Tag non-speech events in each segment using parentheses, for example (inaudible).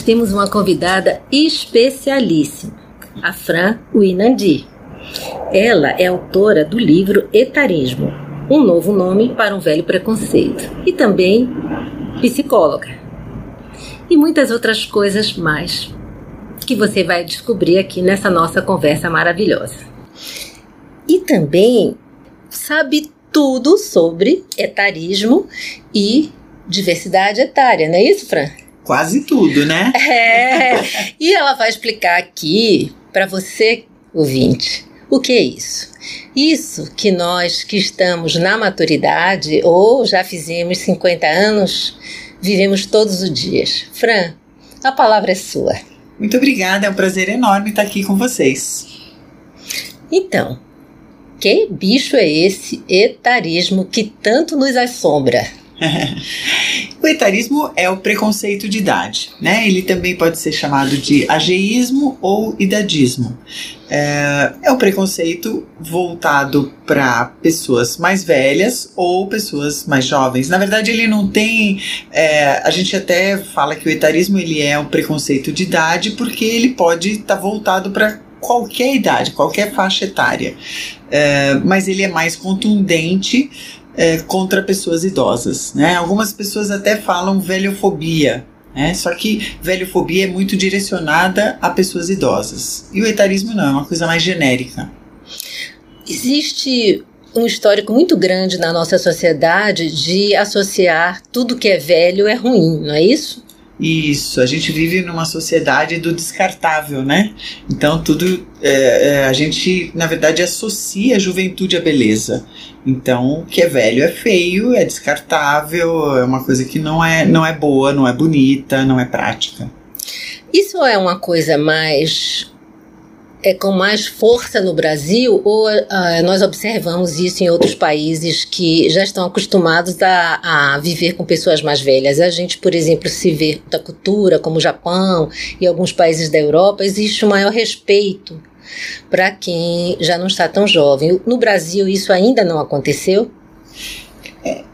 Temos uma convidada especialíssima, a Fran Winandi. Ela é autora do livro Etarismo, um novo nome para um velho preconceito, e também psicóloga. E muitas outras coisas mais que você vai descobrir aqui nessa nossa conversa maravilhosa. E também sabe tudo sobre etarismo e diversidade etária, não é isso, Fran? Quase tudo, né? (laughs) É, e ela vai explicar aqui para você, ouvinte, o que é isso. Isso que nós que estamos na maturidade ou já fizemos 50 anos, vivemos todos os dias. Fran, a palavra é sua. Muito obrigada, é um prazer enorme estar aqui com vocês. Então, que bicho é esse etarismo que tanto nos assombra? (laughs) o etarismo é o preconceito de idade, né? Ele também pode ser chamado de ageísmo ou idadismo. É, é um preconceito voltado para pessoas mais velhas ou pessoas mais jovens. Na verdade, ele não tem. É, a gente até fala que o etarismo ele é um preconceito de idade porque ele pode estar tá voltado para qualquer idade, qualquer faixa etária. É, mas ele é mais contundente é, contra pessoas idosas. Né? Algumas pessoas até falam velhofobia, né? só que velhofobia é muito direcionada a pessoas idosas. E o etarismo não, é uma coisa mais genérica. Existe um histórico muito grande na nossa sociedade de associar tudo que é velho é ruim, não é isso? Isso, a gente vive numa sociedade do descartável, né? Então tudo é, é, a gente na verdade associa a juventude à beleza. Então o que é velho é feio, é descartável, é uma coisa que não é não é boa, não é bonita, não é prática. Isso é uma coisa mais é com mais força no Brasil ou uh, nós observamos isso em outros países que já estão acostumados a, a, viver com pessoas mais velhas? A gente, por exemplo, se vê da cultura, como o Japão e alguns países da Europa, existe um maior respeito para quem já não está tão jovem. No Brasil, isso ainda não aconteceu? é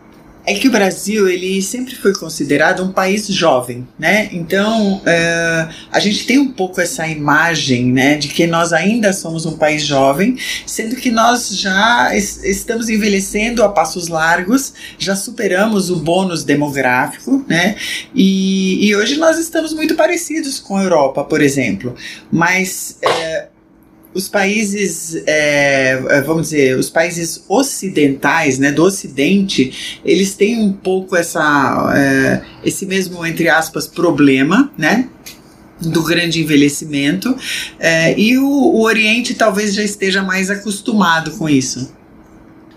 que o Brasil ele sempre foi considerado um país jovem, né? Então é, a gente tem um pouco essa imagem, né, de que nós ainda somos um país jovem, sendo que nós já es estamos envelhecendo a passos largos, já superamos o bônus demográfico, né? E, e hoje nós estamos muito parecidos com a Europa, por exemplo, mas é, os países, é, é, vamos dizer, os países ocidentais, né, do Ocidente, eles têm um pouco essa, é, esse mesmo, entre aspas, problema, né, do grande envelhecimento, é, e o, o Oriente talvez já esteja mais acostumado com isso.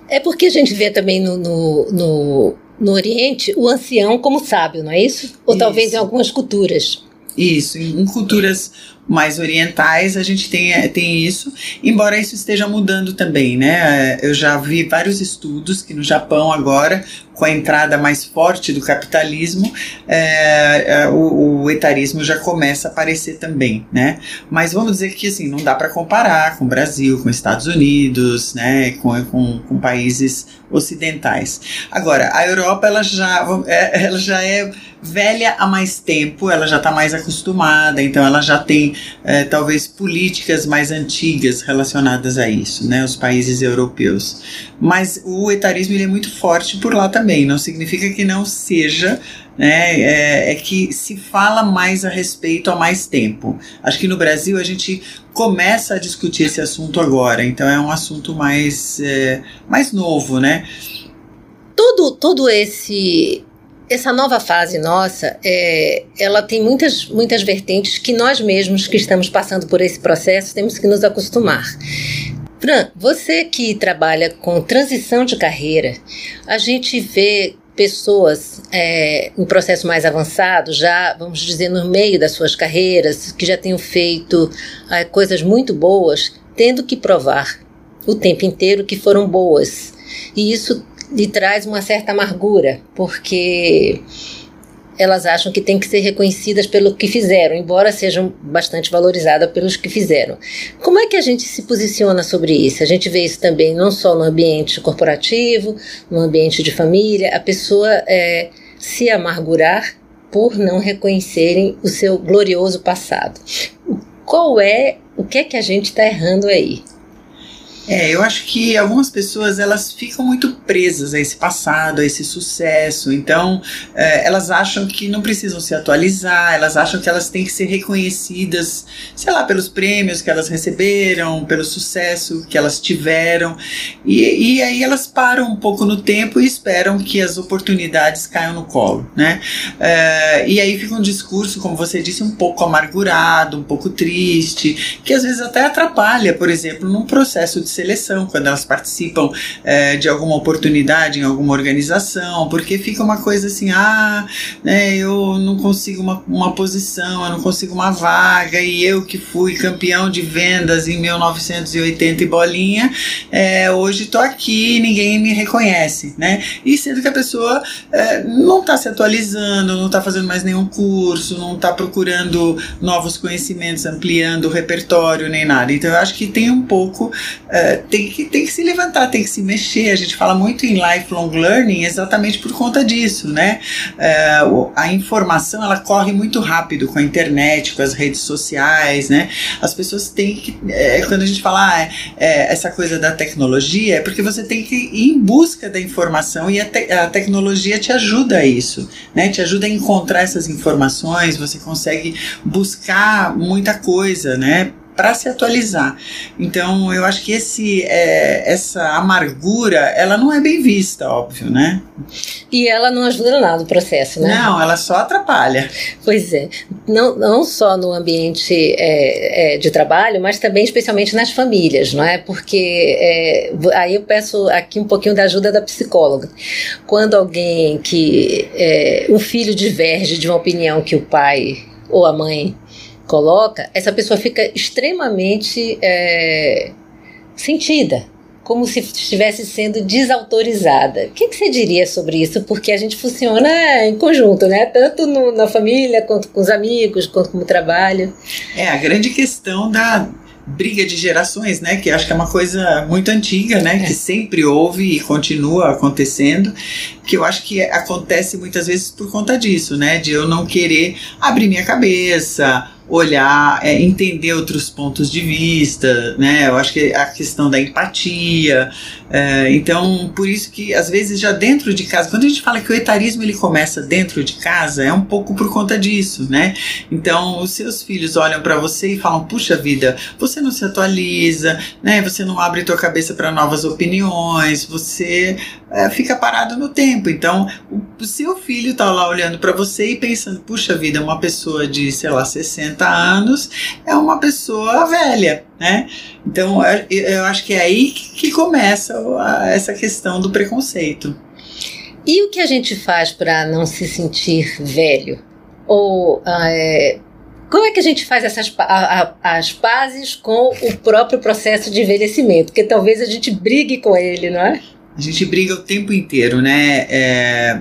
É porque a gente vê também no, no, no, no Oriente o ancião como sábio, não é isso? Ou isso. talvez em algumas culturas. Isso, em culturas mais orientais a gente tem, é, tem isso, embora isso esteja mudando também, né? Eu já vi vários estudos que no Japão agora, com a entrada mais forte do capitalismo, é, o, o, etarismo já começa a aparecer também, né? Mas vamos dizer que assim, não dá para comparar com o Brasil, com os Estados Unidos, né? Com, com, com países ocidentais. Agora, a Europa ela já, ela já é velha há mais tempo, ela já está mais acostumada, então ela já tem é, talvez políticas mais antigas relacionadas a isso, né? Os países europeus. Mas o etarismo ele é muito forte por lá também, não significa que não seja né, é, é, que se fala mais a respeito há mais tempo. Acho que no Brasil a gente começa a discutir esse assunto agora, então é um assunto mais, é, mais novo, né? Todo, todo esse essa nova fase nossa, é, ela tem muitas, muitas vertentes que nós mesmos que estamos passando por esse processo temos que nos acostumar. Fran, você que trabalha com transição de carreira, a gente vê pessoas é, em processo mais avançado, já, vamos dizer, no meio das suas carreiras, que já tenham feito é, coisas muito boas, tendo que provar o tempo inteiro que foram boas. E isso lhe traz uma certa amargura, porque elas acham que têm que ser reconhecidas pelo que fizeram, embora sejam bastante valorizadas pelos que fizeram. Como é que a gente se posiciona sobre isso? A gente vê isso também não só no ambiente corporativo, no ambiente de família, a pessoa é, se amargurar por não reconhecerem o seu glorioso passado. Qual é o que é que a gente está errando aí? É, eu acho que algumas pessoas elas ficam muito presas a esse passado, a esse sucesso. Então, é, elas acham que não precisam se atualizar, elas acham que elas têm que ser reconhecidas, sei lá, pelos prêmios que elas receberam, pelo sucesso que elas tiveram. E, e aí elas param um pouco no tempo e esperam que as oportunidades caiam no colo, né? É, e aí fica um discurso, como você disse, um pouco amargurado, um pouco triste, que às vezes até atrapalha, por exemplo, num processo de seleção, quando elas participam é, de alguma oportunidade em alguma organização, porque fica uma coisa assim, ah, né, eu não consigo uma, uma posição, eu não consigo uma vaga, e eu que fui campeão de vendas em 1980 e bolinha, é, hoje estou aqui ninguém me reconhece, né? E sendo que a pessoa é, não está se atualizando, não está fazendo mais nenhum curso, não está procurando novos conhecimentos, ampliando o repertório nem nada. Então eu acho que tem um pouco é, tem, que, tem que se levantar, tem que se mexer. A gente fala muito em lifelong learning exatamente por conta disso, né? Uh, a informação ela corre muito rápido com a internet, com as redes sociais, né? As pessoas têm que. É, quando a gente fala ah, é, essa coisa da tecnologia, é porque você tem que ir em busca da informação e a, te, a tecnologia te ajuda a isso, né? Te ajuda a encontrar essas informações, você consegue buscar muita coisa, né? Para se atualizar. Então, eu acho que esse, é, essa amargura, ela não é bem vista, óbvio, né? E ela não ajuda nada no processo, né? Não, ela só atrapalha. Pois é. Não, não só no ambiente é, é, de trabalho, mas também especialmente nas famílias, não é? Porque é, aí eu peço aqui um pouquinho da ajuda da psicóloga. Quando alguém que. É, um filho diverge de uma opinião que o pai ou a mãe coloca, essa pessoa fica extremamente é, sentida, como se estivesse sendo desautorizada. O que, que, você diria sobre isso? Porque a gente funciona em conjunto, né? Tanto no, na família, quanto com os amigos, quanto no trabalho. É, a grande questão da briga de gerações, né? Que acho que é uma coisa muito antiga, né? É. Que sempre houve e continua acontecendo. Que eu acho que acontece muitas vezes por conta disso, né? De eu não querer abrir minha cabeça olhar, é, entender outros pontos de vista, né? Eu acho que a questão da empatia. É, então, por isso que às vezes já dentro de casa, quando a gente fala que o etarismo ele começa dentro de casa, é um pouco por conta disso, né? Então, os seus filhos olham para você e falam: "Puxa vida, você não se atualiza, né? Você não abre tua cabeça para novas opiniões, você é, fica parado no tempo". Então, o seu filho tá lá olhando para você e pensando: "Puxa vida, uma pessoa de, sei lá, 60 60 anos é uma pessoa velha, né? Então eu acho que é aí que começa essa questão do preconceito. E o que a gente faz para não se sentir velho? Ou é, como é que a gente faz essas a, a, as pazes com o próprio processo de envelhecimento? Porque talvez a gente brigue com ele, não é? A gente briga o tempo inteiro, né? É,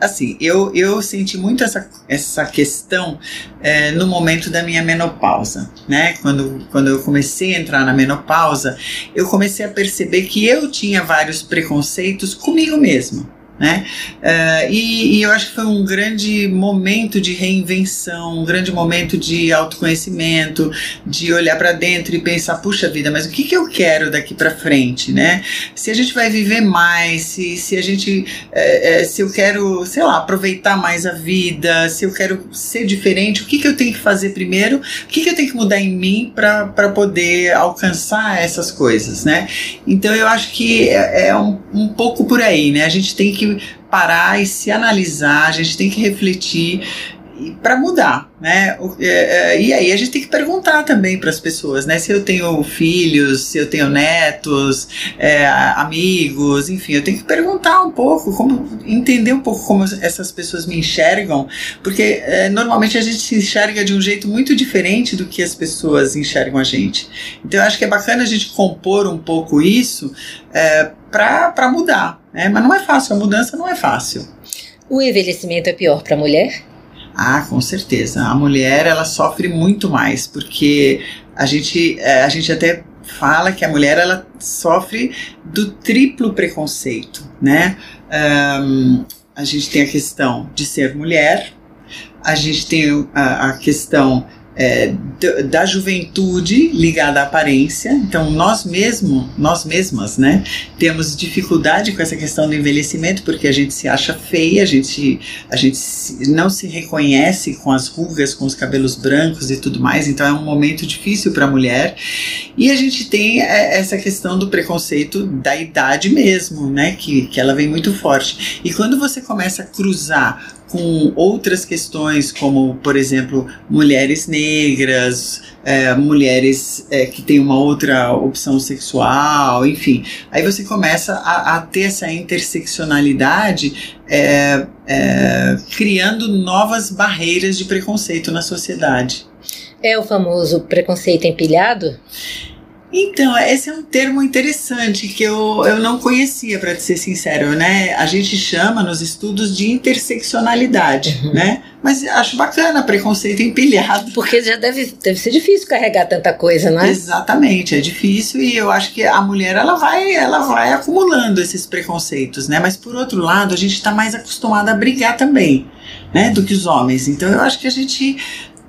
assim, eu, eu senti muito essa, essa questão é, no momento da minha menopausa, né? Quando, quando eu comecei a entrar na menopausa, eu comecei a perceber que eu tinha vários preconceitos comigo mesma. Né? Uh, e, e, eu acho que foi um grande momento de reinvenção, um grande momento de autoconhecimento, de olhar para dentro e pensar, puxa vida, mas o que, que eu quero daqui para frente, né? Se a gente vai viver mais, se, se a gente, é, é, se eu quero, sei lá, aproveitar mais a vida, se eu quero ser diferente, o que, que eu tenho que fazer primeiro, o que, que eu tenho que mudar em mim para poder alcançar essas coisas, né? Então eu acho que é, é um, um pouco por aí, né? A gente tem que que parar e se analisar, a gente tem que refletir para mudar, né? É, é, e aí a gente tem que perguntar também para as pessoas, né? Se eu tenho filhos, se eu tenho netos, é, amigos, enfim, eu tenho que perguntar um pouco, como entender um pouco como essas pessoas me enxergam, porque é, normalmente a gente se enxerga de um jeito muito diferente do que as pessoas enxergam a gente. Então eu acho que é bacana a gente compor um pouco isso é, para mudar, né? Mas não é fácil, a mudança não é fácil. O envelhecimento é pior para a mulher? Ah, com certeza. A mulher ela sofre muito mais porque a gente, é, a gente até fala que a mulher ela sofre do triplo preconceito, né? Um, a gente tem a questão de ser mulher, a gente tem a, a questão é, da juventude ligada à aparência. Então, nós mesmo, nós mesmas, né, temos dificuldade com essa questão do envelhecimento porque a gente se acha feia, a gente, a gente não se reconhece com as rugas, com os cabelos brancos e tudo mais. Então, é um momento difícil para a mulher. E a gente tem é, essa questão do preconceito da idade mesmo, né, que, que ela vem muito forte. E quando você começa a cruzar com outras questões, como, por exemplo, mulheres negras, é, mulheres é, que têm uma outra opção sexual, enfim. Aí você começa a, a ter essa interseccionalidade é, é criando novas barreiras de preconceito na sociedade. É o famoso preconceito empilhado? Então, esse é um termo interessante que eu, eu não conhecia, para ser sincero, né? A gente chama nos estudos de interseccionalidade, uhum. né? Mas acho bacana preconceito empilhado. Porque já deve, deve ser difícil carregar tanta coisa, não é? Exatamente, é difícil e eu acho que a mulher ela vai, ela vai acumulando esses preconceitos, né? Mas por outro lado, a gente está mais acostumada a brigar também, né? Do que os homens. Então eu acho que a gente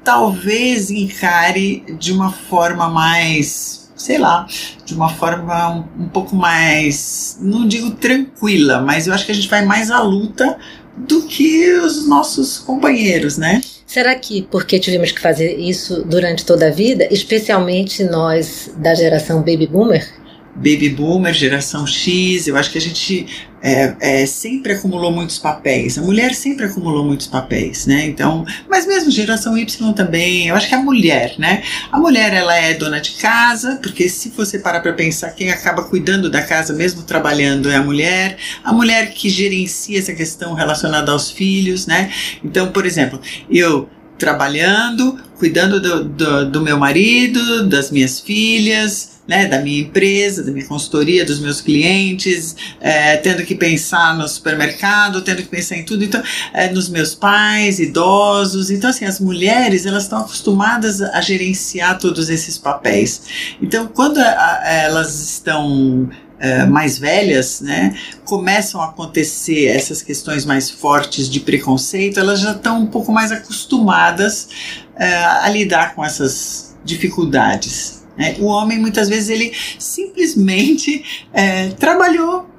talvez encare de uma forma mais sei lá, de uma forma um, um, pouco mais, não digo tranquila, mas eu acho que a gente vai mais à luta do que os nossos companheiros, né? Será que porque tivemos que fazer isso durante toda a vida, especialmente nós da geração baby boomer? baby boomer, geração X, eu acho que a gente é, é, sempre acumulou muitos papéis. A mulher sempre acumulou muitos papéis, né? Então, mas mesmo geração Y também, eu acho que a mulher, né? A mulher ela é dona de casa, porque se você parar para pensar, quem acaba cuidando da casa, mesmo trabalhando, é a mulher. A mulher que gerencia essa questão relacionada aos filhos, né? Então, por exemplo, eu trabalhando, cuidando do, do, do meu marido, das minhas filhas, né, da minha empresa, da minha consultoria, dos meus clientes, é, tendo que pensar no supermercado, tendo que pensar em tudo, então, é, nos meus pais, idosos. Então, assim, as mulheres, elas estão acostumadas a gerenciar todos esses papéis. Então, quando a, a, elas estão é, mais velhas, né, começam a acontecer essas questões mais fortes de preconceito, elas já estão um pouco mais acostumadas é, a lidar com essas dificuldades. Né? O homem muitas vezes ele simplesmente é, trabalhou,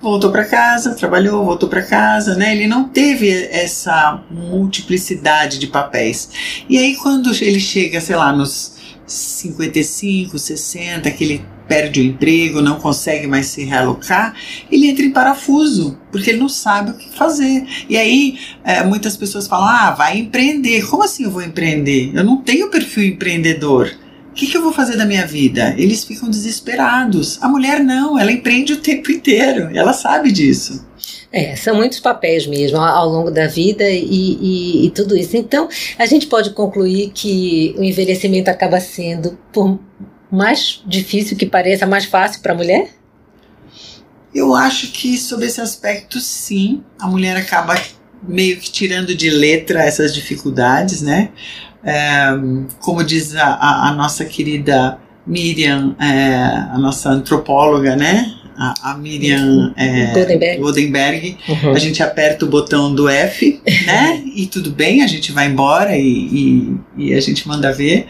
voltou para casa, trabalhou, voltou para casa, né? Ele não teve essa multiplicidade de papéis. E aí quando ele chega, sei lá, nos 55, 60, que ele perde o emprego, não consegue mais se realocar, ele entra em parafuso, porque ele não sabe o que fazer. E aí é, muitas pessoas falam: ah, vai empreender. Como assim eu vou empreender? Eu não tenho perfil empreendedor que, que eu vou fazer da minha vida? Eles ficam desesperados. A mulher não, ela empreende o tempo inteiro, ela sabe disso. É, são muitos papéis mesmo ao longo da vida e, e, e, tudo isso. Então, a gente pode concluir que o envelhecimento acaba sendo, por mais difícil que pareça, mais fácil para a mulher? Eu acho que, sob esse aspecto, sim, a mulher acaba meio que tirando de letra essas dificuldades, né? É, como diz a, a, a, nossa querida Miriam, é, a nossa antropóloga, né? a, a Miriam é, Goldenberg. Goldenberg, Uhum. a gente aperta o botão do F, (laughs) né? e tudo bem, a gente vai embora e, e, e a gente manda ver.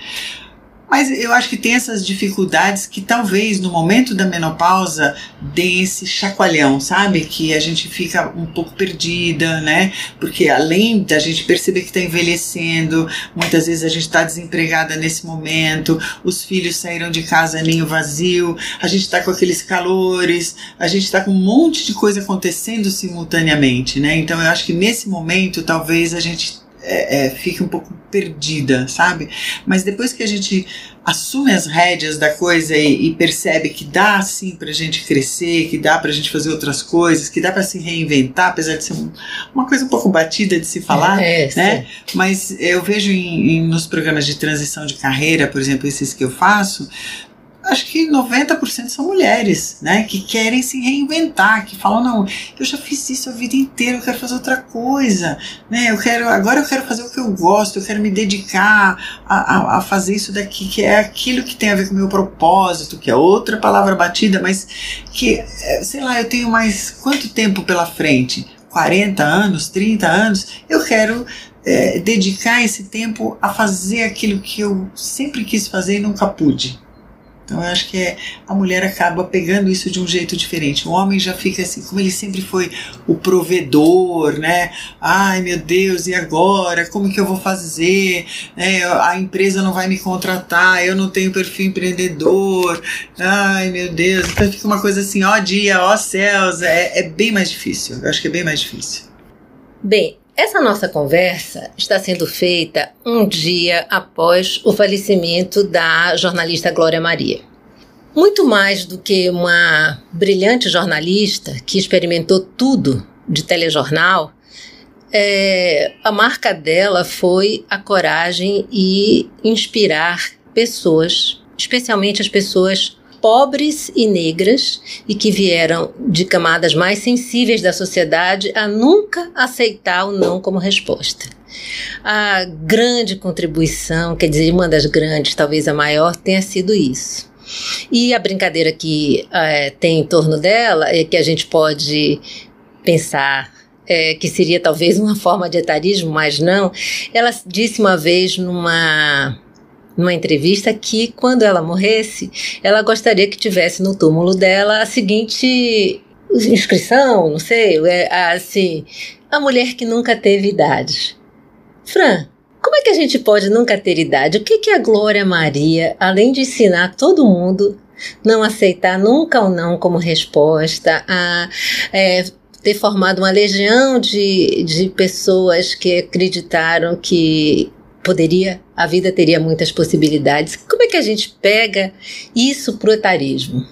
Mas eu acho que tem essas dificuldades que talvez no momento da menopausa dê esse chacoalhão, sabe? Que a gente fica um pouco perdida, né? Porque além da gente perceber que está envelhecendo, muitas vezes a gente está desempregada nesse momento, os filhos saíram de casa ninho vazio, a gente está com aqueles calores, a gente está com um monte de coisa acontecendo simultaneamente, né? Então eu acho que nesse momento talvez a gente é, é, fique um pouco perdida, sabe? Mas depois que a gente assume as rédeas da coisa e, e percebe que dá sim pra gente crescer, que dá pra gente fazer outras coisas, que dá pra se reinventar, apesar de ser um- uma coisa um pouco batida de se falar, É, né? sim. Mas eu vejo em, em- nos programas de transição de carreira, por exemplo, esses que eu faço, acho que 90% são mulheres, né? Que querem se reinventar, que falam, não, eu já fiz isso a vida inteira, eu quero fazer outra coisa, né? Eu quero, agora eu quero fazer o que eu gosto, eu quero me dedicar a, a, a fazer isso daqui, que é aquilo que tem a ver com o meu propósito, que é outra palavra batida, mas que, é, sei lá, eu tenho mais quanto tempo pela frente? 40 anos, 30 anos, eu quero é, dedicar esse tempo a fazer aquilo que eu sempre quis fazer e nunca pude. Então eu acho que é, a mulher acaba pegando isso de um jeito diferente. O homem já fica assim, como ele sempre foi o provedor, né? Ai meu Deus, e agora? Como que eu vou fazer? Né? A empresa não vai me contratar, eu não tenho perfil empreendedor. Ai meu Deus. Então fica uma coisa assim, ó dia, ó céus. É, é bem mais difícil. Eu acho que é bem mais difícil. Bem, essa nossa conversa está sendo feita um dia após o falecimento da jornalista Glória Maria. Muito mais do que uma brilhante jornalista que experimentou tudo de telejornal, é, a marca dela foi a coragem e inspirar pessoas, especialmente as pessoas pobres e negras e que vieram de camadas mais sensíveis da sociedade a nunca aceitar o não como resposta. A grande contribuição, quer dizer, uma das grandes, talvez a maior, tenha sido isso. E a brincadeira que é, tem em torno dela é que a gente pode pensar é, que seria talvez uma forma de etarismo, mas não. Ela disse uma vez numa numa entrevista que quando ela morresse, ela gostaria que tivesse no túmulo dela a seguinte inscrição, não sei, é, assim, a mulher que nunca teve idade. Fran, como é que a gente pode nunca ter idade? O que, que a Glória Maria, além de ensinar todo mundo não aceitar nunca o não como resposta, a é, ter formado uma legião de, de pessoas que acreditaram que poderia, a vida teria muitas possibilidades. Como é que a gente pega isso pro etarismo?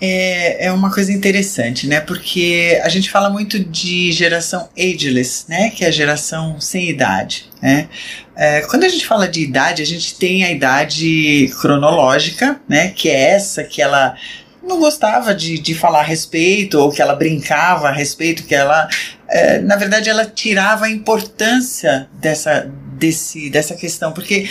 É, é uma coisa interessante, né? Porque a gente fala muito de geração ageless, né? Que é a geração sem idade, né? É, quando a gente fala de idade, a gente tem a idade cronológica, né? Que é essa que ela não gostava de, de falar a respeito, ou que ela brincava a respeito, que ela, é, na verdade, ela tirava a importância dessa, desse, dessa questão, porque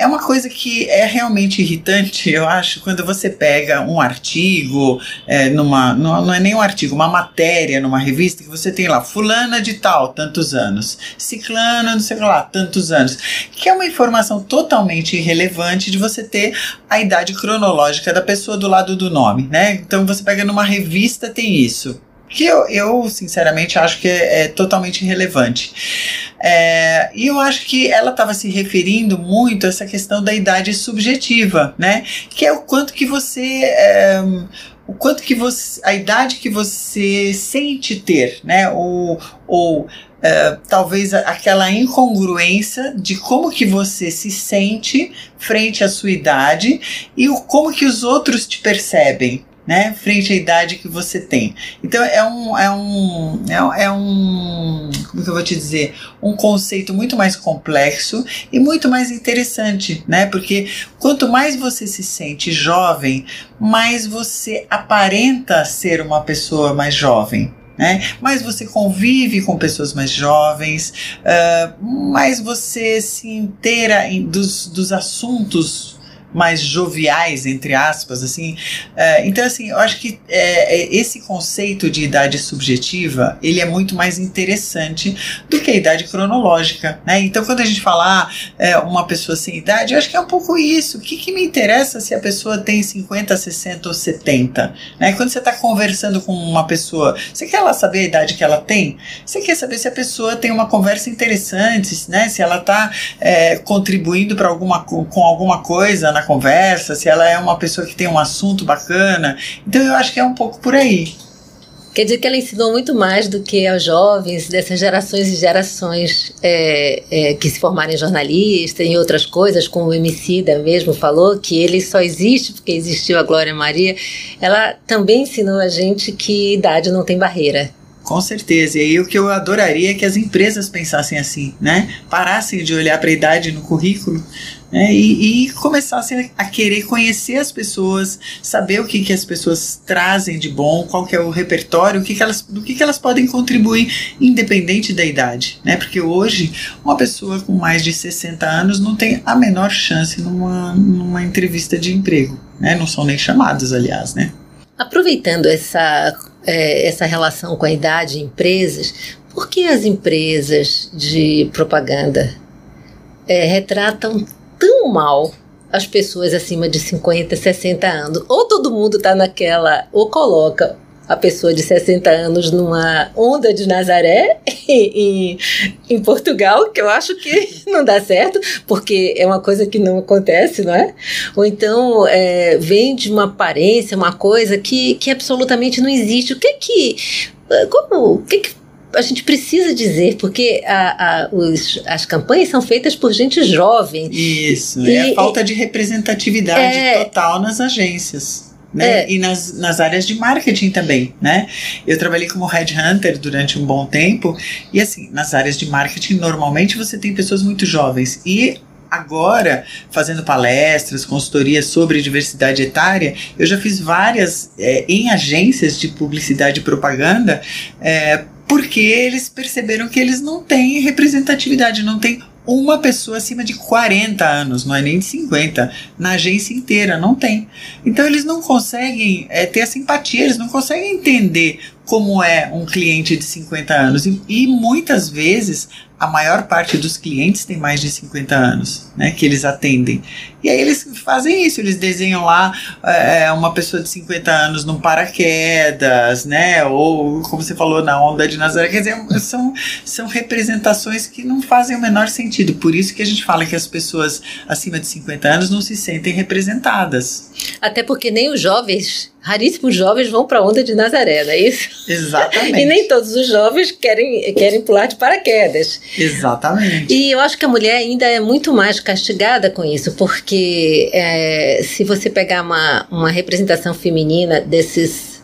é uma coisa que é realmente irritante, eu acho, quando você pega um artigo, é, numa, não, não é nem um artigo, uma matéria numa revista, que você tem lá, fulana de tal, tantos anos, ciclana, não sei lá, tantos anos, que é uma informação totalmente irrelevante de você ter a idade cronológica da pessoa do lado do nome, né? Então você pega numa revista, tem isso que eu, eu sinceramente acho que é, é totalmente irrelevante. É, e eu acho que ela estava se referindo muito a essa questão da idade subjetiva, né? Que é o quanto que você. É, o quanto que você. a idade que você sente ter, né? Ou. ou Uh, talvez aquela incongruência de como que você se sente frente à sua idade e o, como que os outros te percebem, né, frente à idade que você tem. Então é um, é um, é, é um, como que eu vou te dizer, um conceito muito mais complexo e muito mais interessante, né, porque quanto mais você se sente jovem, mais você aparenta ser uma pessoa mais jovem. Né? Mais você convive com pessoas mais jovens, uh, mais você se inteira em, dos, dos assuntos mais joviais, entre aspas, assim. É, então, assim, eu acho que é, é, esse conceito de idade subjetiva, ele é muito mais interessante do que a idade cronológica, né? Então, quando a gente falar é, uma pessoa sem idade, eu acho que é um pouco isso. O que, que me interessa se a pessoa tem 50, 60 ou 70? Né? Quando você está conversando com uma pessoa, você quer ela saber a idade que ela tem? Você quer saber se a pessoa tem uma conversa interessante, né? Se ela está é, contribuindo para alguma com alguma coisa na conversa, se ela é uma pessoa que tem um assunto bacana. Então eu acho que é um pouco por aí. Quer dizer que ela ensinou muito mais do que aos jovens dessas gerações e gerações é, é, que se formaram em jornalista e outras coisas, como o Emicida mesmo falou, que ele só existe porque existiu a Glória Maria. Ela também ensinou a gente que idade não tem barreira. Com certeza. E aí o que eu adoraria é que as empresas pensassem assim, né? Parassem de olhar para a idade no currículo né? e, e começassem a querer conhecer as pessoas, saber o que, que as pessoas trazem de bom, qual que é o repertório, o que, que elas, do que, que elas podem contribuir, independente da idade. Né? Porque hoje, uma pessoa com mais de 60 anos não tem a menor chance numa, numa entrevista de emprego. Né? Não são nem chamados, aliás, né? Aproveitando essa, é, essa relação com a idade em empresas, por que as empresas de propaganda é, retratam tão mal as pessoas acima de 50, 60 anos? Ou todo mundo está naquela, ou coloca a pessoa de 60 anos numa onda de Nazaré (laughs) em, em Portugal, que eu acho que (laughs) não dá certo, porque é uma coisa que não acontece, não é? Ou então é, vem de uma aparência, uma coisa que, que absolutamente não existe. O que que. Como. O que que a gente precisa dizer, porque a, a, os, as campanhas são feitas por gente jovem. Isso, e, é a falta de representatividade é, total nas agências né? É. E nas, nas áreas de marketing também, né? Eu trabalhei como headhunter durante um bom tempo e assim, nas áreas de marketing normalmente você tem pessoas muito jovens e agora fazendo palestras, consultorias sobre diversidade etária, eu já fiz várias é, em agências de publicidade e propaganda, é, porque eles perceberam que eles não têm representatividade, não tem uma pessoa acima de 40 anos, não é nem de 50, na agência inteira, não tem. Então eles não conseguem é, ter a simpatia, eles não conseguem entender como é um cliente de 50 anos. E, e muitas vezes a maior parte dos clientes tem mais de 50 anos, né, que eles atendem. E aí eles fazem isso, eles desenham lá é, uma pessoa de 50 anos num paraquedas, né, ou como você falou, na onda de Nazaré, quer dizer, são, são representações que não fazem o menor sentido. Por isso que a gente fala que as pessoas acima de 50 anos não se sentem representadas. Até porque nem os jovens raríssimos jovens vão para a onda de Nazaré, não é isso? Exatamente. (laughs) e nem todos os jovens querem, querem pular de paraquedas. Exatamente. E eu acho que a mulher ainda é muito mais castigada com isso, porque é, se você pegar uma, uma representação feminina desses,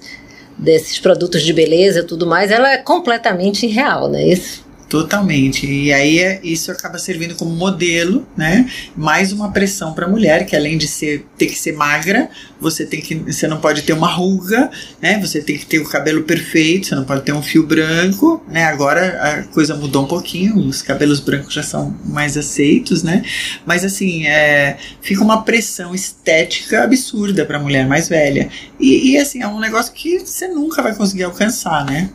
desses produtos de beleza e tudo mais, ela é completamente irreal, não é isso? Totalmente. E aí é, isso acaba servindo como modelo, né? Mais uma pressão para a mulher, que além de ser, ter que ser magra, você tem que você não pode ter uma ruga, né? Você tem que ter o cabelo perfeito, você não pode ter um fio branco, né? Agora a coisa mudou um pouquinho, os cabelos brancos já são mais aceitos, né? Mas assim, é, fica uma pressão estética absurda para a mulher mais velha. E, e assim, é um negócio que você nunca vai conseguir alcançar, né?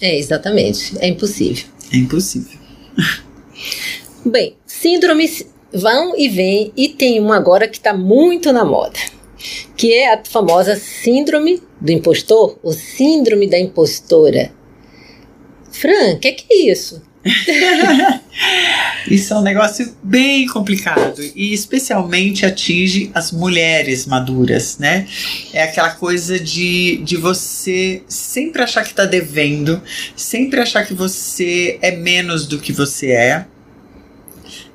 É, exatamente. É impossível. É impossível. (laughs) Bem, síndromes vão e vêm e tem uma agora que está muito na moda, que é a famosa síndrome do impostor, ou síndrome da impostora. Fran, o que, que é isso? (laughs) Isso é um negócio bem complicado e especialmente atinge as mulheres maduras, né? É aquela coisa de, de você sempre achar que tá devendo, sempre achar que você é menos do que você é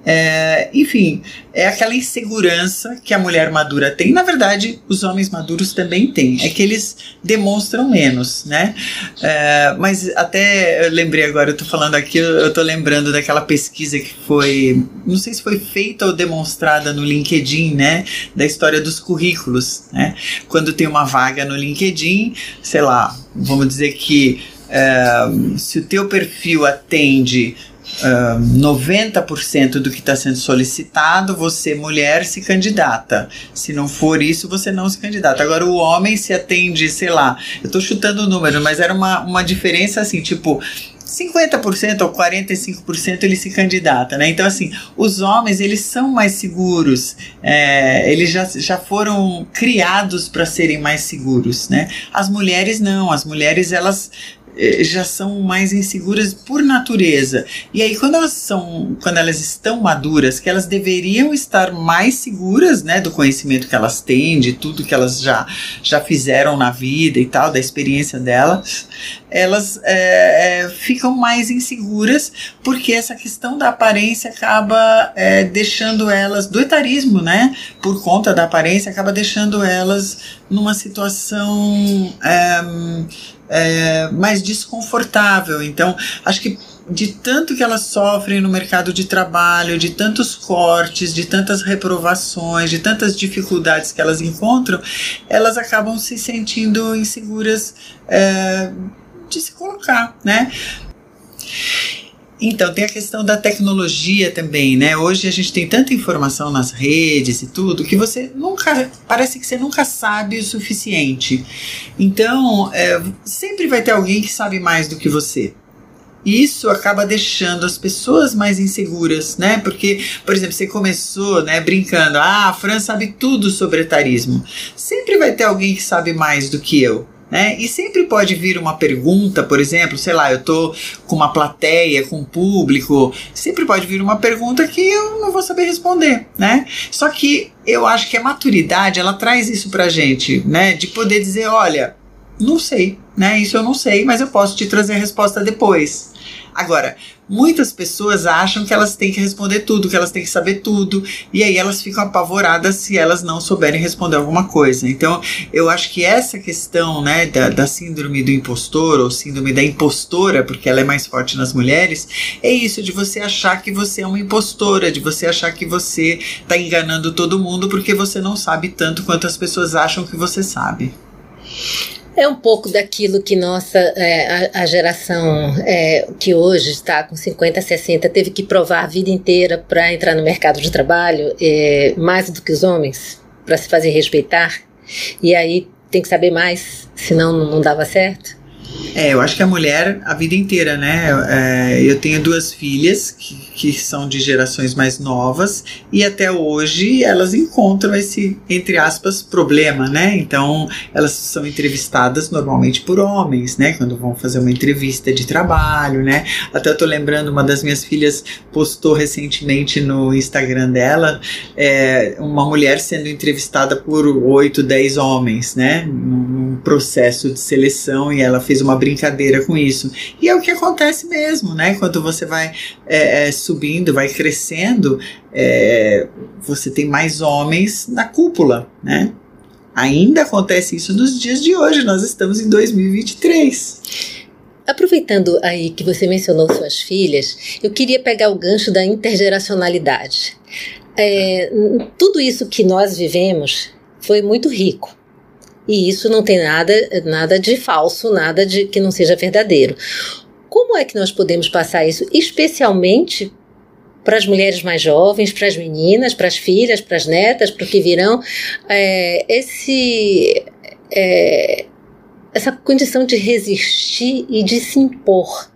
é, enfim, é aquela insegurança que a mulher madura tem. Na verdade, os homens maduros também têm. É que eles demonstram menos, né? É, mas até eu lembrei agora, eu tô falando aqui, eu tô lembrando daquela pesquisa que foi, não sei se foi feita ou demonstrada no LinkedIn, né? Da história dos currículos, né? Quando tem uma vaga no LinkedIn, sei lá, vamos dizer que é, se o teu perfil atende uh, 90% do que está sendo solicitado, você, mulher, se candidata. Se não for isso, você não se candidata. Agora, o homem se atende, sei lá, eu estou chutando o número, mas era uma, uma diferença assim, tipo. 50% ou 45% ele se candidata, né? Então, assim, os homens, eles são mais seguros, é, eles já, já foram criados para serem mais seguros, né? As mulheres não, as mulheres, elas já são mais inseguras por natureza. E aí quando elas são, quando elas estão maduras, que elas deveriam estar mais seguras, né, do conhecimento que elas têm, de tudo que elas já já fizeram na vida e tal, da experiência delas, elas é, ficam mais inseguras porque essa questão da aparência acaba é, deixando elas do etarismo, né, por conta da aparência, acaba deixando elas numa situação é, mais desconfortável. Então, acho que de tanto que elas sofrem no mercado de trabalho, de tantos cortes, de tantas reprovações, de tantas dificuldades que elas encontram, elas acabam se sentindo inseguras é, de se colocar, né? Então, tem a questão da tecnologia também, né? Hoje a gente tem tanta informação nas redes e tudo que você nunca. Parece que você nunca sabe o suficiente. Então, é, sempre vai ter alguém que sabe mais do que você. Isso acaba deixando as pessoas mais inseguras, né? Porque, por exemplo, você começou, né, brincando, ah, a Fran sabe tudo sobre etarismo. Sempre vai ter alguém que sabe mais do que eu. Né? E sempre pode vir uma pergunta, por exemplo, sei lá, eu tô com uma plateia, com um público, sempre pode vir uma pergunta que eu não vou saber responder, né? Só que eu acho que a maturidade, ela traz isso pra gente, né? De poder dizer, olha, não sei, né? Isso eu não sei, mas eu posso te trazer a resposta depois. Agora, muitas pessoas acham que elas têm que responder tudo, que elas têm que saber tudo, e aí elas ficam apavoradas se elas não souberem responder alguma coisa. Então, eu acho que essa questão né, da, da síndrome do impostor, ou síndrome da impostora, porque ela é mais forte nas mulheres, é isso de você achar que você é uma impostora, de você achar que você está enganando todo mundo porque você não sabe tanto quanto as pessoas acham que você sabe. É um pouco daquilo que nossa é, a, a, geração é, que hoje está com 50, 60 teve que provar a vida inteira para entrar no mercado de trabalho, é, mais do que os homens, para se fazer respeitar. E aí tem que saber mais, senão não, não dava certo. É, eu acho que a mulher a vida inteira, né? É, eu tenho duas filhas que, que são de gerações mais novas e até hoje elas encontram esse, entre aspas, problema, né? Então elas são entrevistadas normalmente por homens, né? Quando vão fazer uma entrevista de trabalho, né? Até eu tô lembrando, uma das minhas filhas postou recentemente no Instagram dela é, uma mulher sendo entrevistada por oito, dez homens, né? Processo de seleção e ela fez uma brincadeira com isso. E é o que acontece mesmo, né? Quando você vai é, é, subindo, vai crescendo, é, você tem mais homens na cúpula, né? Ainda acontece isso nos dias de hoje, nós estamos em 2023. Aproveitando aí que você mencionou suas filhas, eu queria pegar o gancho da intergeracionalidade. É, tudo isso que nós vivemos foi muito rico. E isso não tem nada, nada de falso, nada de que não seja verdadeiro. Como é que nós podemos passar isso, especialmente para as mulheres mais jovens, para as meninas, para as filhas, para as netas, para o que virão, é, esse, é, essa condição de resistir e de se impor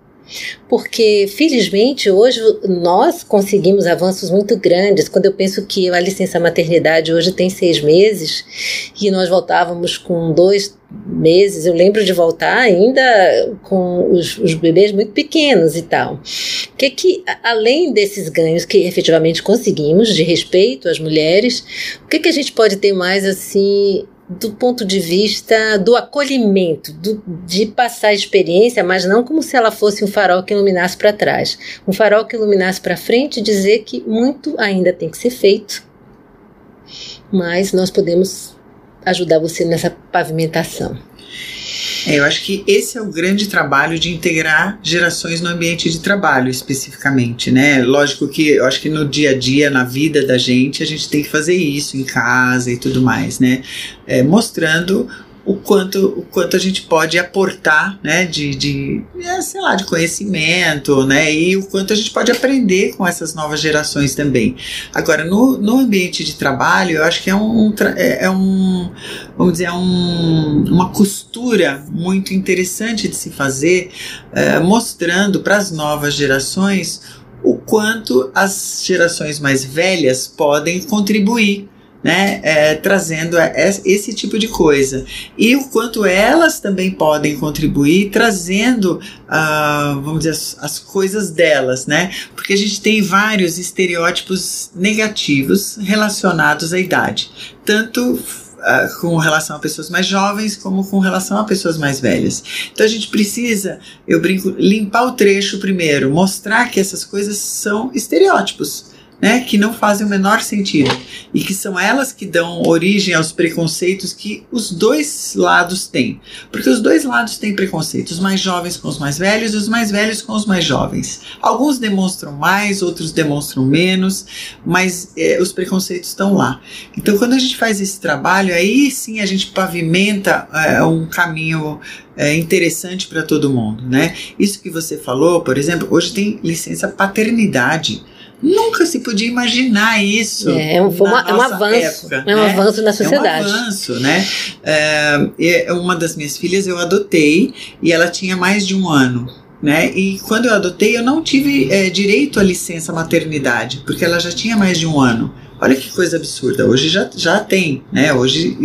porque felizmente hoje nós conseguimos avanços muito grandes. Quando eu penso que a licença maternidade hoje tem seis meses e nós voltávamos com dois meses, eu lembro de voltar ainda com os, os bebês muito pequenos e tal. Que que além desses ganhos que efetivamente conseguimos de respeito às mulheres, o que que a gente pode ter mais assim do ponto de vista do acolhimento, do, de passar a experiência, mas não como se ela fosse um farol que iluminasse para trás. Um farol que iluminasse para frente e dizer que muito ainda tem que ser feito, mas nós podemos ajudar você nessa pavimentação. É, eu acho que esse é o grande trabalho de integrar gerações no ambiente de trabalho, especificamente, né? Lógico que eu acho que no dia a dia, na vida da gente, a gente tem que fazer isso em casa e tudo mais, né? É, mostrando o quanto, o quanto a gente pode aportar, né, de, de é, sei lá, de conhecimento, né, e o quanto a gente pode aprender com essas novas gerações também. Agora, no, no ambiente de trabalho, eu acho que é um, é, é um vamos dizer, é um, uma costura muito interessante de se fazer, é, mostrando para as novas gerações o quanto as gerações mais velhas podem contribuir né, é, trazendo esse tipo de coisa. E o quanto elas também podem contribuir trazendo, uh, vamos dizer, as, as, coisas delas, né? Porque a gente tem vários estereótipos negativos relacionados à idade, tanto Uh, com relação a pessoas mais jovens como com relação a pessoas mais velhas. Então a gente precisa, eu brinco, limpar o trecho primeiro, mostrar que essas coisas são estereótipos né, que não fazem o menor sentido e que são elas que dão origem aos preconceitos que os dois lados têm. Porque os dois lados têm preconceitos, os mais jovens com os mais velhos e os mais velhos com os mais jovens. Alguns demonstram mais, outros demonstram menos, mas é, os preconceitos estão lá. Então, quando a gente faz esse trabalho, aí sim a gente pavimenta é, um caminho é, interessante para todo mundo, né? Isso que você falou, por exemplo, hoje tem licença paternidade. Nunca se podia imaginar isso. É, é um, uma, é um avanço. Época, é um né? avanço na sociedade. É um avanço, né? É, uma das minhas filhas eu adotei e ela tinha mais de um ano. Né? E quando eu adotei, eu não tive é, direito à licença maternidade, porque ela já tinha mais de um ano. Olha que coisa absurda. Hoje já, já tem, né? Hoje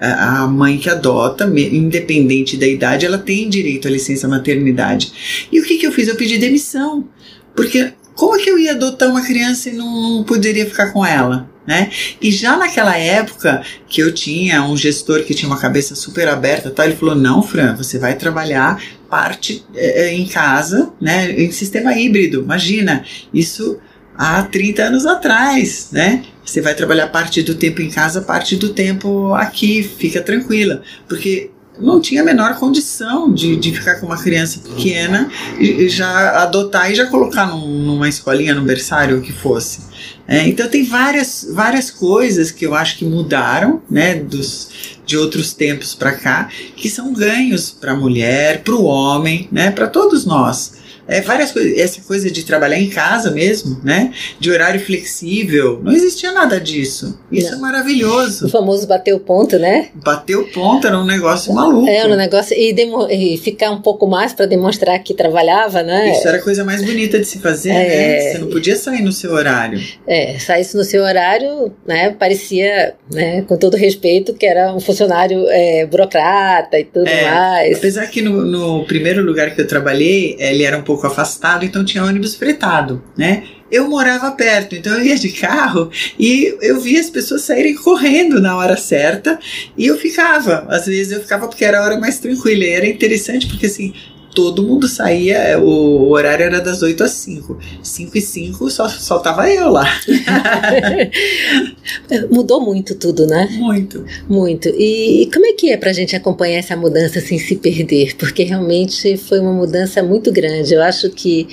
a mãe que adota, independente da idade, ela tem direito à licença maternidade. E o que, que eu fiz? Eu pedi demissão. Porque como é que eu ia adotar uma criança e não, não poderia ficar com ela? Né? E já naquela época que eu tinha um gestor que tinha uma cabeça super aberta, tá? ele falou: não, Fran, você vai trabalhar parte é, em casa, né? Em sistema híbrido. Imagina, isso há 30 anos atrás, né? Você vai trabalhar parte do tempo em casa, parte do tempo aqui, fica tranquila. Porque não tinha a menor condição de, de ficar com uma criança pequena e, já adotar e já colocar num, numa escolinha, num berçário, o que fosse. É, então tem várias, várias coisas que eu acho que mudaram, né, dos, de outros tempos para cá, que são ganhos para a mulher, para o homem, né, para todos nós é, várias coisas. Essa coisa de trabalhar em casa mesmo, né? De horário flexível. Não existia nada disso. Isso não. é maravilhoso. O famoso bater o ponto, né? Bater o ponto era um negócio maluco. É, um negócio. E, e ficar um pouco mais para demonstrar que trabalhava, né? Isso era a coisa mais bonita de se fazer, é, né? Você não podia sair no seu horário. É, saísse no seu horário, né? Parecia, né? Com todo respeito, que era um funcionário é, burocrata e tudo é, mais. Apesar que no, no primeiro lugar que eu trabalhei, ele era um pouco pouco afastado, então tinha ônibus fretado, né? Eu morava perto, então eu ia de carro e eu via as pessoas saírem correndo na hora certa e eu ficava. Às vezes eu ficava porque era a hora mais tranquila. E era interessante porque assim, todo mundo saía, o horário era das 8 às 5. 5 e 5 só, só tava eu lá. (laughs) Mudou muito tudo, né? Muito. Muito. E, e, como é que é pra gente acompanhar essa mudança sem se perder? Porque realmente foi uma mudança muito grande. Eu acho que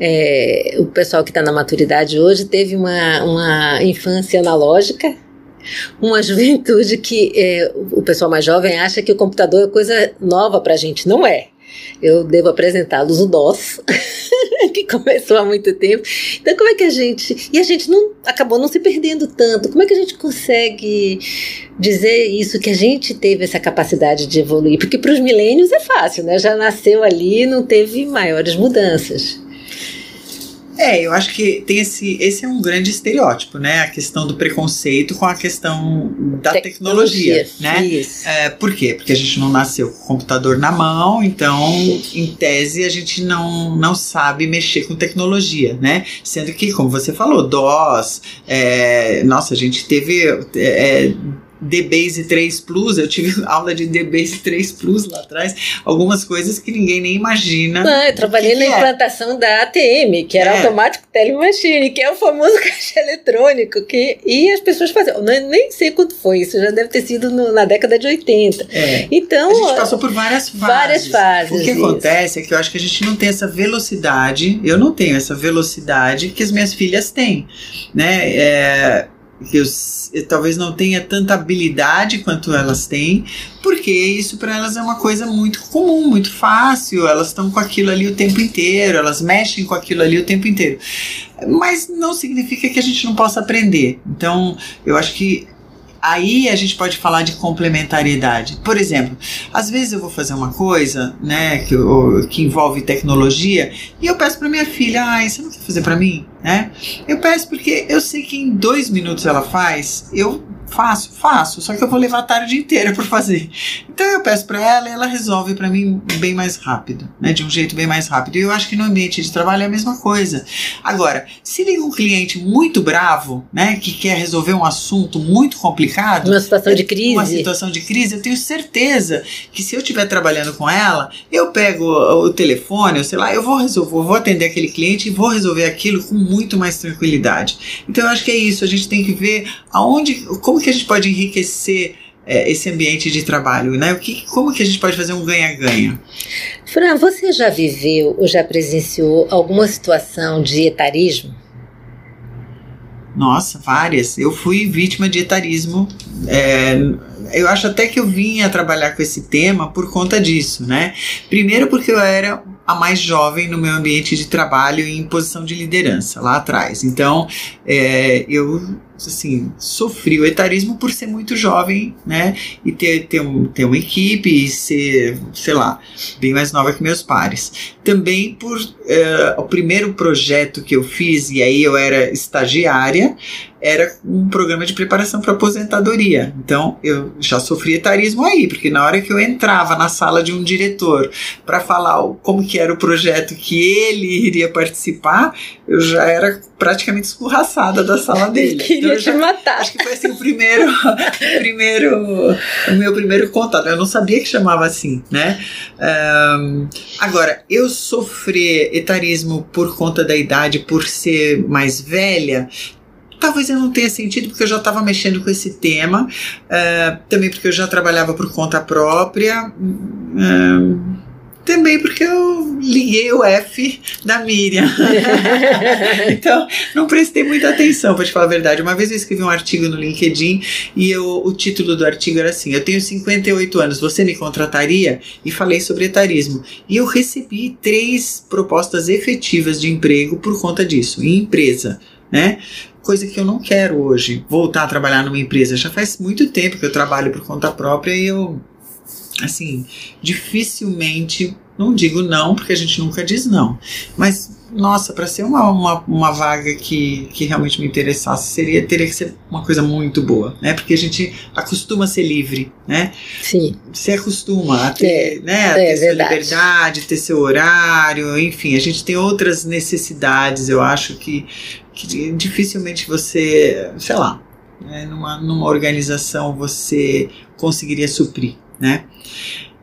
é, o pessoal que está na maturidade hoje teve uma, uma infância analógica, uma (laughs) juventude que é, o pessoal mais jovem acha que o computador é coisa nova para a gente. Não é eu devo apresentá-los o DOS, (laughs) que começou há muito tempo. Então, como é que a gente. E a gente não acabou não se perdendo tanto. Como é que a gente consegue dizer isso, que a gente teve essa capacidade de evoluir? Porque para os milênios é fácil, né? Já nasceu ali não teve maiores mudanças. É, eu acho que tem esse, esse é um grande estereótipo, né? A questão do preconceito com a questão da tecnologia, tecnologia né? Isso. É, por quê? Porque a gente não nasceu com o computador na mão, então, em tese, a gente não, não sabe mexer com tecnologia, né? Sendo que, como você falou, DOS, é, nossa, a gente teve é, DBase 3 Plus, eu tive (laughs) aula de DBase 3 Plus lá atrás, algumas coisas que ninguém nem imagina. Não, eu trabalhei na é. implantação da ATM, que era é. Automático Telemachine, que é o famoso (laughs) caixa eletrônico, que, e as pessoas faziam, nem sei quanto foi, isso já deve ter sido no, na década de 80. É. Então, a gente passou por várias fases. Várias fases. O que isso. acontece é que eu acho que a gente não tem essa velocidade, eu não tenho essa velocidade que as minhas filhas têm, né? É, que eu, eu, talvez não tenha tanta habilidade quanto elas têm, porque isso para elas é uma coisa muito comum, muito fácil, elas estão com aquilo ali o tempo inteiro, elas mexem com aquilo ali o tempo inteiro. Mas não significa que a gente não possa aprender. Então, eu acho que aí a gente pode falar de complementariedade. Por exemplo, às vezes eu vou fazer uma coisa, né, que, que envolve tecnologia, e eu peço para minha filha, ah, você não quer fazer para mim? Né? Eu peço porque eu sei que em dois minutos ela faz, eu Faço, faço, só que eu vou levar a tarde inteira para fazer. Então eu peço para ela e ela resolve para mim bem mais rápido, né? De um jeito bem mais rápido. E eu acho que no ambiente de trabalho é a mesma coisa. Agora, se liga um cliente muito bravo, né? Que quer resolver um assunto muito complicado. Uma situação de crise. Uma situação de crise, eu tenho certeza que se eu estiver trabalhando com ela, eu pego o telefone, ou sei lá, eu vou resolver, eu vou atender aquele cliente e vou resolver aquilo com muito mais tranquilidade. Então eu acho que é isso, a gente tem que ver aonde, como como que a gente pode enriquecer é, esse ambiente de trabalho, né? O que, como que a gente pode fazer um ganha-ganha? Fran, você já viveu ou já presenciou alguma situação de etarismo? Nossa, várias. Eu fui vítima de etarismo. É, eu acho até que eu vinha trabalhar com esse tema por conta disso, né? Primeiro porque eu era a mais jovem no meu ambiente de trabalho em posição de liderança lá atrás. Então, é, eu assim, sofri o etarismo por ser muito jovem, né? E ter, ter, um, ter uma equipe e ser, sei lá, bem mais nova que meus pares. Também por uh, o primeiro projeto que eu fiz, e aí eu era estagiária, era um programa de preparação para aposentadoria. Então eu já sofri etarismo aí, porque na hora que eu entrava na sala de um diretor para falar como que era o projeto que ele iria participar, eu já era praticamente escorraçada da sala (laughs) dele. Queria então, te já, matar. Acho que foi assim o primeiro, (laughs) primeiro, o meu primeiro contato. Eu não sabia que chamava assim, né? Um, agora, eu sofrer etarismo por conta da idade, por ser mais velha, Talvez eu não tenha sentido porque eu já estava mexendo com esse tema, uh, também porque eu já trabalhava por conta própria. Uh, também porque eu liguei o F da Miriam. (laughs) então, não prestei muita atenção, para te falar a verdade. Uma vez eu escrevi um artigo no LinkedIn e eu, o título do artigo era assim: Eu tenho 58 anos, você me contrataria? E falei sobre etarismo. E eu recebi três propostas efetivas de emprego por conta disso, em empresa. Né? coisa que eu não quero hoje, voltar a trabalhar numa empresa. Já faz muito tempo que eu trabalho por conta própria e eu assim, dificilmente, não digo não, porque a gente nunca diz não, mas nossa, para ser uma, uma, uma, vaga que, que realmente me interessasse, seria teria que ser uma coisa muito boa, né? Porque a gente acostuma a ser livre, né? Sim. Se acostuma a ter, é, né, a é, ter sua liberdade, ter seu horário, enfim, a gente tem outras necessidades, eu acho que, que dificilmente você, sei lá, né, numa, numa organização você conseguiria suprir né?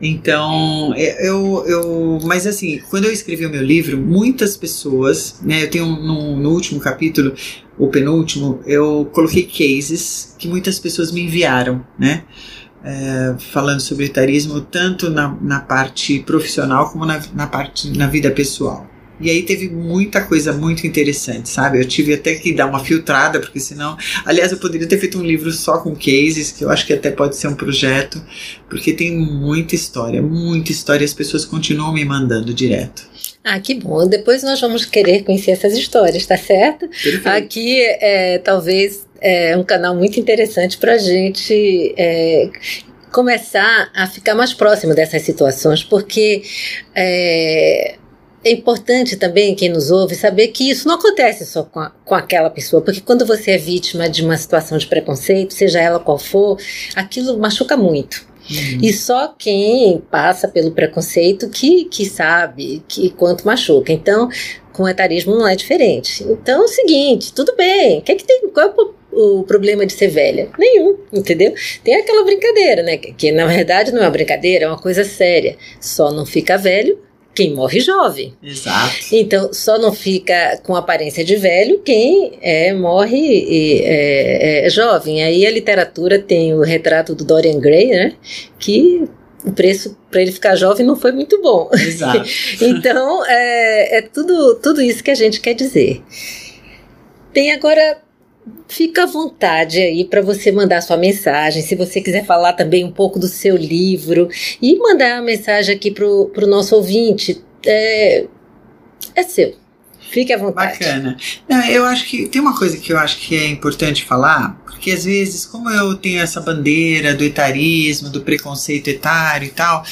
Então, é, eu, eu. Mas assim, quando eu escrevi o meu livro, muitas pessoas, né? Eu tenho no, no último capítulo, o penúltimo, eu coloquei cases que muitas pessoas me enviaram, né? É, falando sobre etarismo, tanto na, na parte profissional como na, na parte na vida pessoal. E aí teve muita coisa muito interessante, sabe? Eu tive até que dar uma filtrada, porque senão. Aliás, eu poderia ter feito um livro só com cases, que eu acho que até pode ser um projeto, porque tem muita história, muita história, as pessoas continuam me mandando direto. Ah, que bom. Depois nós vamos querer conhecer essas histórias, tá certo? Perfeito. Aqui é talvez é um canal muito interessante para a gente. É, começar a ficar mais próximo dessas situações, porque é, é importante também, quem nos ouve, saber que isso não acontece só com, a, com aquela pessoa, porque quando você é vítima de uma situação de preconceito, seja ela qual for, aquilo machuca muito. Uhum. E só quem passa pelo preconceito que, que sabe que quanto machuca. Então, com o etarismo não é diferente. Então é o seguinte, tudo bem. Que é que tem, qual é o, o problema de ser velha? Nenhum, entendeu? Tem aquela brincadeira, né? Que, que na verdade não é uma brincadeira, é uma coisa séria. Só não fica velho quem morre jovem. Exato. Então, só não fica com aparência de velho quem é, morre e, é, é, jovem. Aí a literatura tem o retrato do Dorian Gray, né? Que o preço para ele ficar jovem não foi muito bom. Exato. (laughs) então, é, é tudo, tudo isso que a gente quer dizer. Tem agora fica à vontade aí para você mandar sua mensagem. Se você quiser falar também um pouco do seu livro e mandar uma mensagem aqui para o nosso ouvinte, é, é seu. Fique à vontade. Bacana. Não, eu acho que tem uma coisa que eu acho que é importante falar, porque às vezes, como eu tenho essa bandeira do etarismo, do preconceito etário e tal,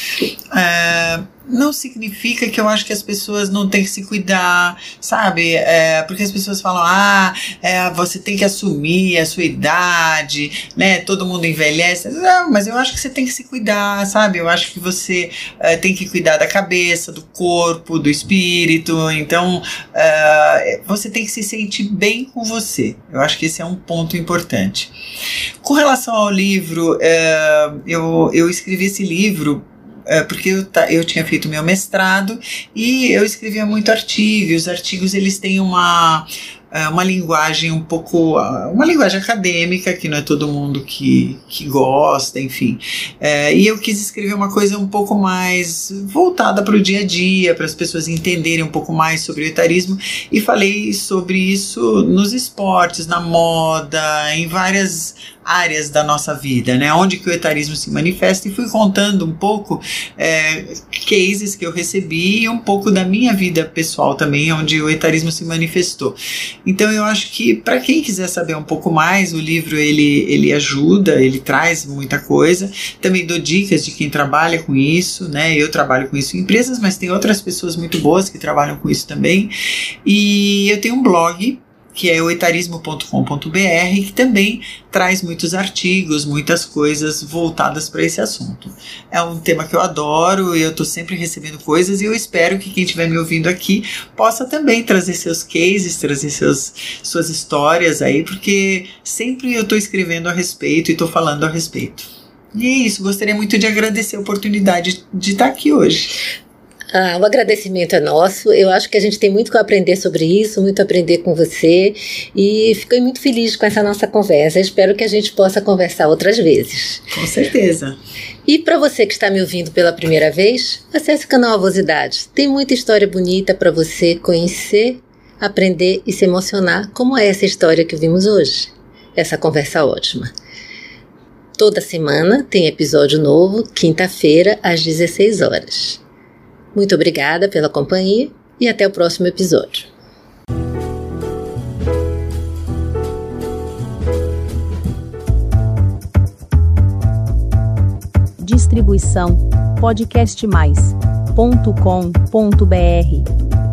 é, não significa que eu acho que as pessoas não têm que se cuidar, sabe? É, porque as pessoas falam, ah, é, você tem que assumir a sua idade, né? Todo mundo envelhece. Não, mas eu acho que você tem que se cuidar, sabe? Eu acho que você é, tem que cuidar da cabeça, do corpo, do espírito. Então, é, você tem que se sentir bem com você. Eu acho que esse é um ponto importante. Com relação ao livro, é, eu, eu escrevi esse livro é, porque eu, eu tinha feito meu mestrado e eu escrevia muito artigo, e os artigos eles têm uma, uma linguagem um pouco. uma linguagem acadêmica, que não é todo mundo que, que gosta, enfim. É, e eu quis escrever uma coisa um pouco mais voltada para o dia a dia, para as pessoas entenderem um pouco mais sobre o etarismo, e falei sobre isso nos esportes, na moda, em várias áreas da nossa vida, né? Onde que o etarismo se manifesta e fui contando um pouco é, cases que eu recebi e um pouco da minha vida pessoal também, onde o etarismo se manifestou. Então eu acho que para quem quiser saber um pouco mais, o livro ele, ele ajuda, ele traz muita coisa. Também dou dicas de quem trabalha com isso, né? Eu trabalho com isso em empresas, mas tem outras pessoas muito boas que trabalham com isso também. E eu tenho um blog que é o etarismo.com.br, que também traz muitos artigos, muitas coisas voltadas para esse assunto. É um tema que eu adoro e eu estou sempre recebendo coisas e eu espero que quem estiver me ouvindo aqui possa também trazer seus cases, trazer seus, suas histórias aí, porque sempre eu estou escrevendo a respeito e estou falando a respeito. E é isso, gostaria muito de agradecer a oportunidade de estar aqui hoje. Ah, o agradecimento é nosso. Eu acho que a gente tem muito que aprender sobre isso, muito a aprender com você. E fiquei muito feliz com essa nossa conversa. Espero que a gente possa conversar outras vezes. Com certeza. E para você que está me ouvindo pela primeira vez, acesse o canal Avosidade. Tem muita história bonita para você conhecer, aprender e se emocionar, como é essa história que vimos hoje. Essa conversa ótima. Toda semana tem episódio novo, quinta-feira, às 16 horas. Muito obrigada pela companhia e até o próximo episódio. Distribuição podcastmais.com.br